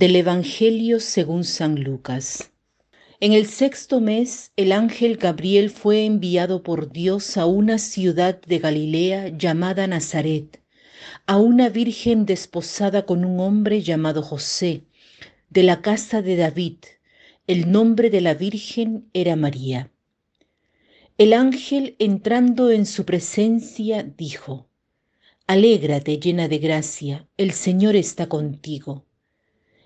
Del Evangelio según San Lucas. En el sexto mes, el ángel Gabriel fue enviado por Dios a una ciudad de Galilea llamada Nazaret, a una virgen desposada con un hombre llamado José, de la casa de David. El nombre de la virgen era María. El ángel, entrando en su presencia, dijo, Alégrate llena de gracia, el Señor está contigo.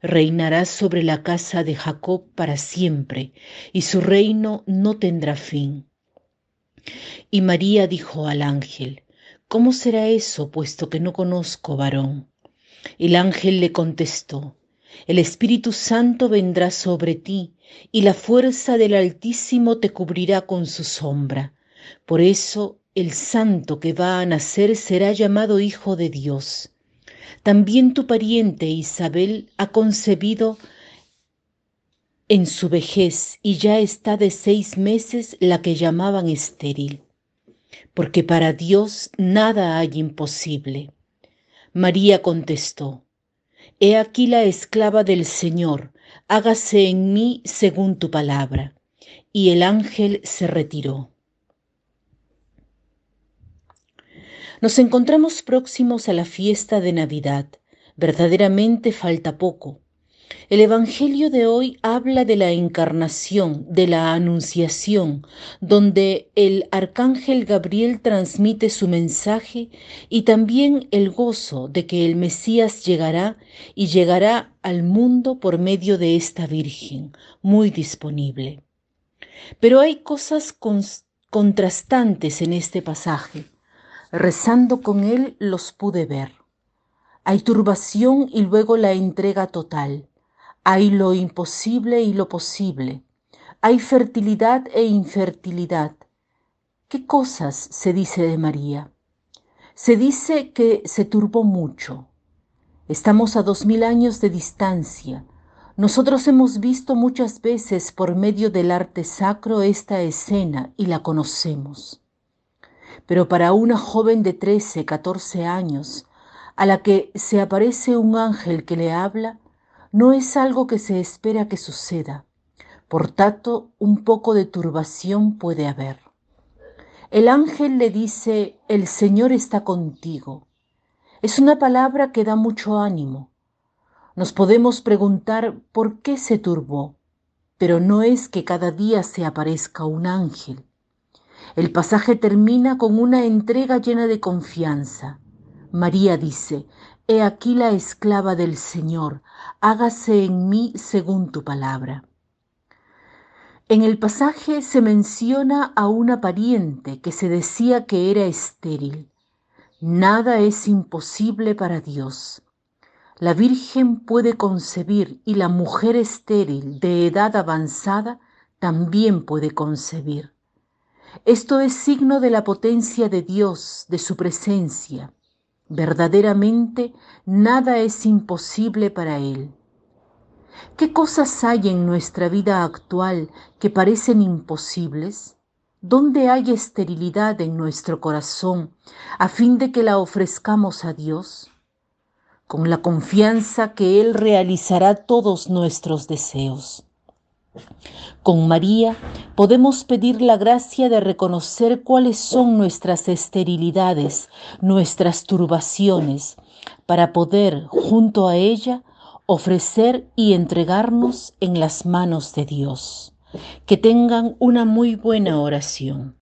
reinará sobre la casa de Jacob para siempre, y su reino no tendrá fin. Y María dijo al ángel, ¿Cómo será eso, puesto que no conozco varón? El ángel le contestó, El Espíritu Santo vendrá sobre ti, y la fuerza del Altísimo te cubrirá con su sombra. Por eso el santo que va a nacer será llamado Hijo de Dios. También tu pariente Isabel ha concebido en su vejez y ya está de seis meses la que llamaban estéril, porque para Dios nada hay imposible. María contestó, He aquí la esclava del Señor, hágase en mí según tu palabra. Y el ángel se retiró. Nos encontramos próximos a la fiesta de Navidad. Verdaderamente falta poco. El Evangelio de hoy habla de la encarnación, de la anunciación, donde el arcángel Gabriel transmite su mensaje y también el gozo de que el Mesías llegará y llegará al mundo por medio de esta Virgen, muy disponible. Pero hay cosas contrastantes en este pasaje. Rezando con él los pude ver. Hay turbación y luego la entrega total. Hay lo imposible y lo posible. Hay fertilidad e infertilidad. ¿Qué cosas se dice de María? Se dice que se turbó mucho. Estamos a dos mil años de distancia. Nosotros hemos visto muchas veces por medio del arte sacro esta escena y la conocemos. Pero para una joven de 13, 14 años, a la que se aparece un ángel que le habla, no es algo que se espera que suceda. Por tanto, un poco de turbación puede haber. El ángel le dice, el Señor está contigo. Es una palabra que da mucho ánimo. Nos podemos preguntar por qué se turbó, pero no es que cada día se aparezca un ángel. El pasaje termina con una entrega llena de confianza. María dice, He aquí la esclava del Señor, hágase en mí según tu palabra. En el pasaje se menciona a una pariente que se decía que era estéril. Nada es imposible para Dios. La Virgen puede concebir y la mujer estéril de edad avanzada también puede concebir. Esto es signo de la potencia de Dios, de su presencia. Verdaderamente nada es imposible para Él. ¿Qué cosas hay en nuestra vida actual que parecen imposibles? ¿Dónde hay esterilidad en nuestro corazón a fin de que la ofrezcamos a Dios? Con la confianza que Él realizará todos nuestros deseos. Con María podemos pedir la gracia de reconocer cuáles son nuestras esterilidades, nuestras turbaciones, para poder, junto a ella, ofrecer y entregarnos en las manos de Dios. Que tengan una muy buena oración.